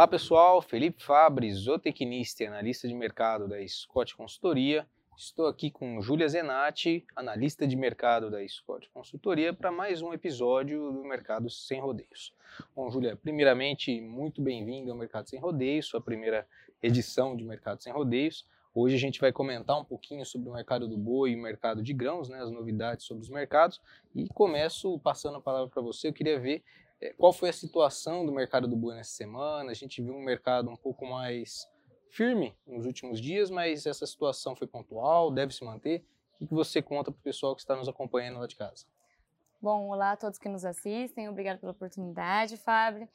Olá pessoal, Felipe Fabre, zootecnista e analista de mercado da Scott Consultoria. Estou aqui com Júlia Zenatti, analista de mercado da Scott Consultoria, para mais um episódio do Mercado Sem Rodeios. Bom, Júlia, primeiramente, muito bem-vindo ao Mercado Sem Rodeios, sua primeira edição de Mercado Sem Rodeios. Hoje a gente vai comentar um pouquinho sobre o mercado do boi e o mercado de grãos, né, as novidades sobre os mercados. E começo passando a palavra para você. Eu queria ver qual foi a situação do mercado do boi nessa semana. A gente viu um mercado um pouco mais firme nos últimos dias, mas essa situação foi pontual, deve se manter. O que você conta para o pessoal que está nos acompanhando lá de casa? Bom, olá a todos que nos assistem, obrigado pela oportunidade, Fábio.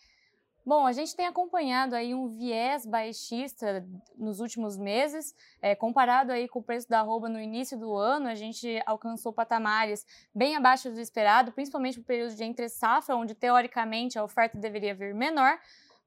Bom, a gente tem acompanhado aí um viés baixista nos últimos meses, é, comparado aí com o preço da arroba no início do ano, a gente alcançou patamares bem abaixo do esperado, principalmente no período de entre safra, onde teoricamente a oferta deveria vir menor,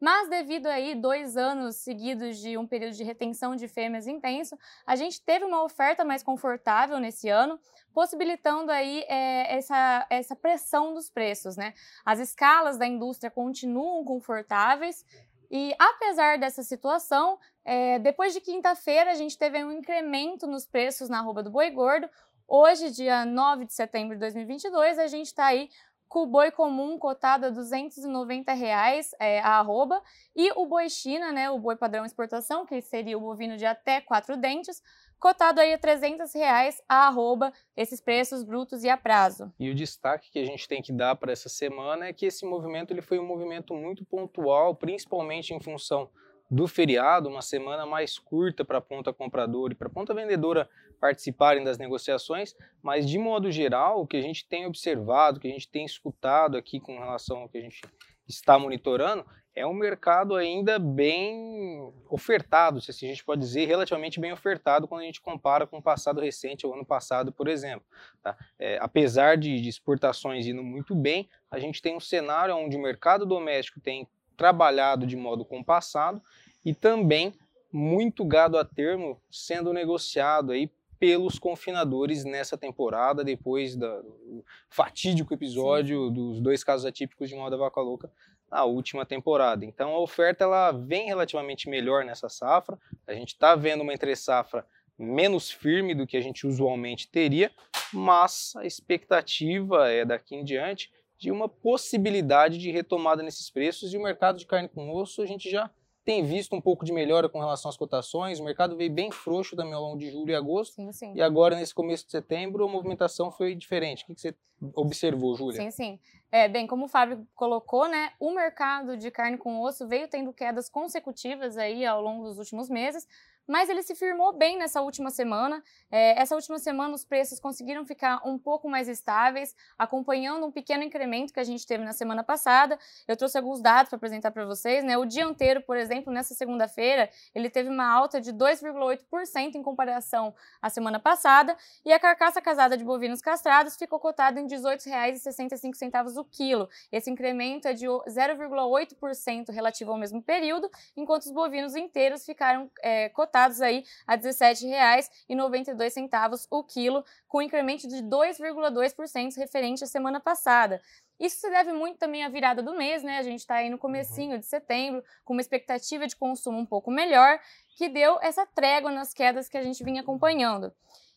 mas devido aí dois anos seguidos de um período de retenção de fêmeas intenso, a gente teve uma oferta mais confortável nesse ano, possibilitando aí é, essa, essa pressão dos preços, né? As escalas da indústria continuam confortáveis e apesar dessa situação, é, depois de quinta-feira a gente teve um incremento nos preços na arroba do boi gordo. Hoje, dia 9 de setembro de 2022, a gente está aí com o boi comum cotado a 290 reais é, a arroba e o boi China, né, o boi padrão exportação, que seria o bovino de até quatro dentes, cotado aí a 300 reais a arroba, esses preços brutos e a prazo. E o destaque que a gente tem que dar para essa semana é que esse movimento ele foi um movimento muito pontual, principalmente em função do feriado, uma semana mais curta para a ponta compradora e para a ponta vendedora participarem das negociações, mas de modo geral, o que a gente tem observado, o que a gente tem escutado aqui com relação ao que a gente está monitorando, é um mercado ainda bem ofertado, se a gente pode dizer, relativamente bem ofertado quando a gente compara com o passado recente, o ano passado, por exemplo. Tá? É, apesar de, de exportações indo muito bem, a gente tem um cenário onde o mercado doméstico tem trabalhado de modo compassado e também muito gado a termo sendo negociado aí pelos confinadores nessa temporada, depois do fatídico episódio Sim. dos dois casos atípicos de moda vaca louca na última temporada. Então a oferta ela vem relativamente melhor nessa safra. A gente está vendo uma entre safra menos firme do que a gente usualmente teria, mas a expectativa é daqui em diante de uma possibilidade de retomada nesses preços e o mercado de carne com osso a gente já tem visto um pouco de melhora com relação às cotações. O mercado veio bem frouxo também ao longo de julho e agosto. Sim, sim. E agora, nesse começo de setembro, a movimentação foi diferente. O que você observou, Júlia? Sim, sim. É, bem, como o Fábio colocou, né, o mercado de carne com osso veio tendo quedas consecutivas aí ao longo dos últimos meses, mas ele se firmou bem nessa última semana. É, essa última semana os preços conseguiram ficar um pouco mais estáveis, acompanhando um pequeno incremento que a gente teve na semana passada. Eu trouxe alguns dados para apresentar para vocês. Né? O dianteiro, por exemplo, nessa segunda-feira, ele teve uma alta de 2,8% em comparação à semana passada, e a carcaça casada de bovinos castrados ficou cotada em R$ 18,65 o quilo. Esse incremento é de 0,8% relativo ao mesmo período, enquanto os bovinos inteiros ficaram é, cotados cotados aí a R$ 17,92 o quilo, com incremento de 2,2% referente à semana passada. Isso se deve muito também à virada do mês, né? A gente está aí no comecinho uhum. de setembro, com uma expectativa de consumo um pouco melhor, que deu essa trégua nas quedas que a gente vinha acompanhando.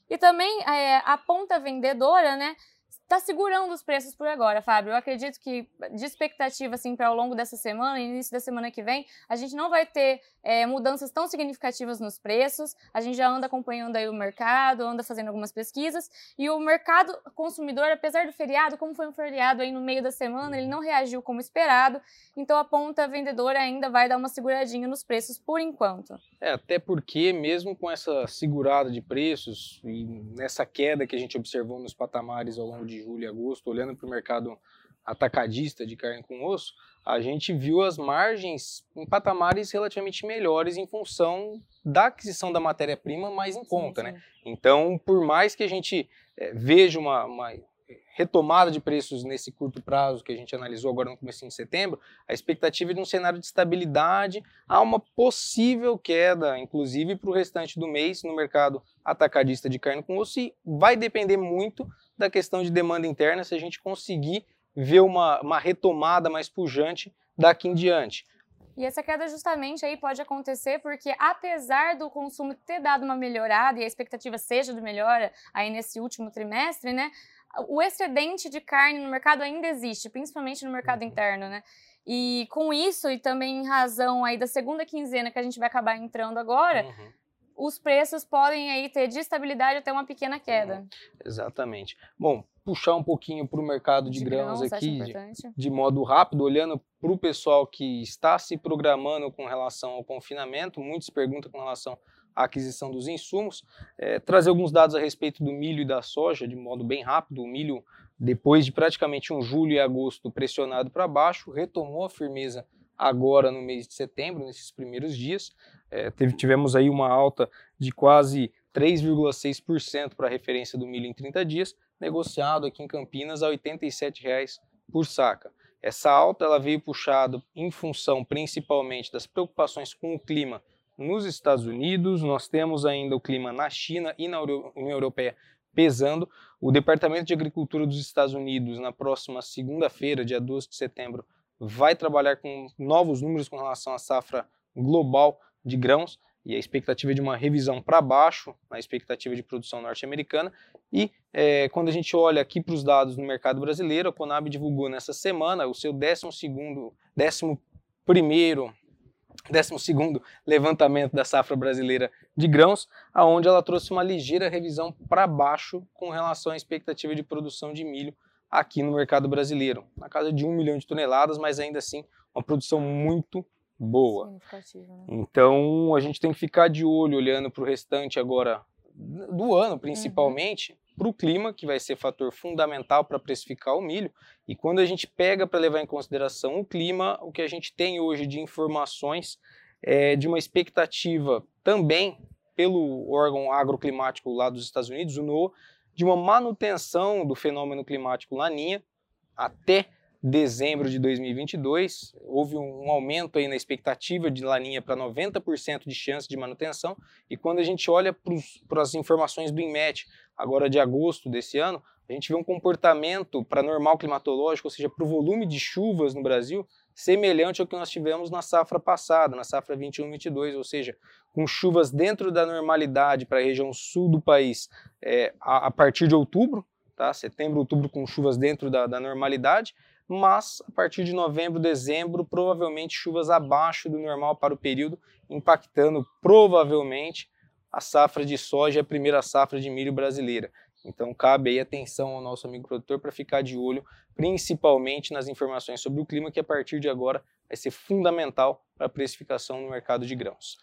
E também é, a ponta vendedora, né? Está segurando os preços por agora, Fábio. Eu acredito que, de expectativa, assim, para ao longo dessa semana, início da semana que vem, a gente não vai ter é, mudanças tão significativas nos preços. A gente já anda acompanhando aí o mercado, anda fazendo algumas pesquisas. E o mercado consumidor, apesar do feriado, como foi um feriado aí no meio da semana, ele não reagiu como esperado. Então, a ponta vendedora ainda vai dar uma seguradinha nos preços por enquanto. É, até porque, mesmo com essa segurada de preços e nessa queda que a gente observou nos patamares ao longo de julho e agosto, olhando para o mercado atacadista de carne com osso, a gente viu as margens em patamares relativamente melhores em função da aquisição da matéria-prima mais em conta, sim, sim. né? Então, por mais que a gente é, veja uma, uma, retomada de preços nesse curto prazo que a gente analisou agora no começo de setembro, a expectativa é de um cenário de estabilidade, há uma possível queda, inclusive para o restante do mês no mercado atacadista de carne com osso e vai depender muito da questão de demanda interna se a gente conseguir ver uma, uma retomada mais pujante daqui em diante. E essa queda justamente aí pode acontecer porque apesar do consumo ter dado uma melhorada e a expectativa seja de melhora aí nesse último trimestre, né? O excedente de carne no mercado ainda existe, principalmente no mercado uhum. interno, né? E com isso, e também em razão aí da segunda quinzena que a gente vai acabar entrando agora, uhum os preços podem aí ter de estabilidade até uma pequena queda. Uhum. Exatamente. Bom, puxar um pouquinho para o mercado de, de grãos, grãos, aqui, de, de, modo rápido, olhando para o pessoal que está se programando com relação ao confinamento, muitos perguntam com relação à aquisição dos insumos, é, trazer alguns dados a respeito do milho e da soja, de modo bem rápido. O milho, depois de praticamente um julho e agosto pressionado para baixo, retomou a firmeza agora no mês de setembro, nesses primeiros dias. É, teve, tivemos aí uma alta de quase 3,6% para a referência do milho em 30 dias, negociado aqui em Campinas a R$ 87,00 por saca. Essa alta ela veio puxada em função principalmente das preocupações com o clima nos Estados Unidos, nós temos ainda o clima na China e na União Europeia pesando. O Departamento de Agricultura dos Estados Unidos, na próxima segunda-feira, dia 12 de setembro, vai trabalhar com novos números com relação à safra global de grãos e a expectativa é de uma revisão para baixo na expectativa de produção norte-americana. E é, quando a gente olha aqui para os dados no mercado brasileiro, a Conab divulgou nessa semana o seu 12 décimo primeiro, décimo segundo levantamento da safra brasileira de grãos, aonde ela trouxe uma ligeira revisão para baixo com relação à expectativa de produção de milho aqui no mercado brasileiro, na casa de um milhão de toneladas, mas ainda assim uma produção muito boa. Né? Então a gente tem que ficar de olho olhando para o restante agora do ano, principalmente, uhum. para o clima, que vai ser fator fundamental para precificar o milho. E quando a gente pega para levar em consideração o clima, o que a gente tem hoje de informações é de uma expectativa também pelo órgão agroclimático lá dos Estados Unidos, o NOAA, de uma manutenção do fenômeno climático laninha até dezembro de 2022, houve um aumento aí na expectativa de laninha para 90% de chance de manutenção, e quando a gente olha para as informações do INMET, agora de agosto desse ano, a gente vê um comportamento para normal climatológico, ou seja, para o volume de chuvas no Brasil, semelhante ao que nós tivemos na safra passada, na safra 21-22, ou seja, com chuvas dentro da normalidade para a região sul do país é, a, a, partir de outubro, tá? setembro, outubro com chuvas dentro da, da normalidade, mas a partir de novembro, dezembro, provavelmente chuvas abaixo do normal para o período, impactando provavelmente a safra de soja e a primeira safra de milho brasileira. Então cabe aí atenção ao nosso amigo produtor para ficar de olho, principalmente nas informações sobre o clima, que a partir de agora vai ser fundamental para a precificação no mercado de grãos.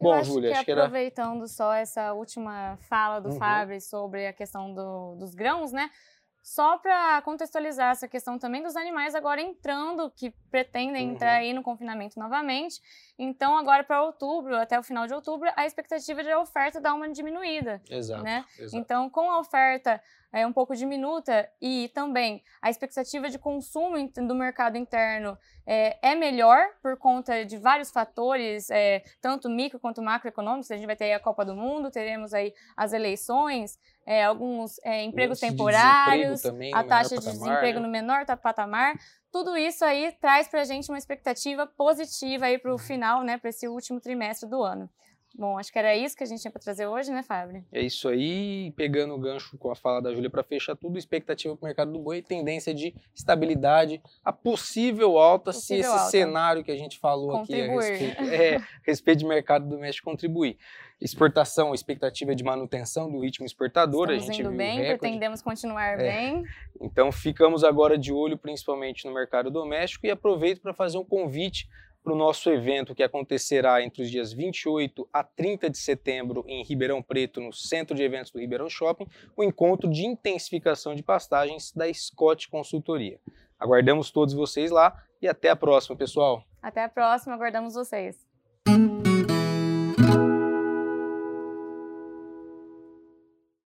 Bom, acho Júlia, que acho que era... aproveitando só essa última fala do uhum. Fábio sobre a questão do, dos grãos, né? Só para contextualizar essa questão também dos animais agora entrando, que pretendem uhum. entrar aí no confinamento novamente. Então, agora para outubro, até o final de outubro, a expectativa de a oferta dar uma diminuída. Exato, né? exato. Então, com a oferta é, um pouco diminuta e também a expectativa de consumo do mercado interno é, é melhor por conta de vários fatores, é, tanto micro quanto macroeconômicos. A gente vai ter a Copa do Mundo, teremos aí as eleições, é, alguns é, empregos temporários, também, a taxa patamar, de desemprego né? no menor patamar. Tudo isso aí traz para a gente uma expectativa positiva aí para o final, né, para esse último trimestre do ano. Bom, acho que era isso que a gente tinha para trazer hoje, né, Fábio? É isso aí, pegando o gancho com a fala da Júlia para fechar tudo, expectativa para o mercado do boi, tendência de estabilidade, a possível alta possível se esse alta. cenário que a gente falou Contribuir. aqui a respeito, é, a respeito de mercado doméstico contribuir. Exportação, expectativa de manutenção do ritmo exportador, Estamos a gente indo viu bem, recorde. pretendemos continuar é. bem. Então ficamos agora de olho principalmente no mercado doméstico e aproveito para fazer um convite para o nosso evento que acontecerá entre os dias 28 a 30 de setembro em Ribeirão Preto, no Centro de Eventos do Ribeirão Shopping, o encontro de intensificação de pastagens da Scott Consultoria. Aguardamos todos vocês lá e até a próxima, pessoal. Até a próxima, aguardamos vocês.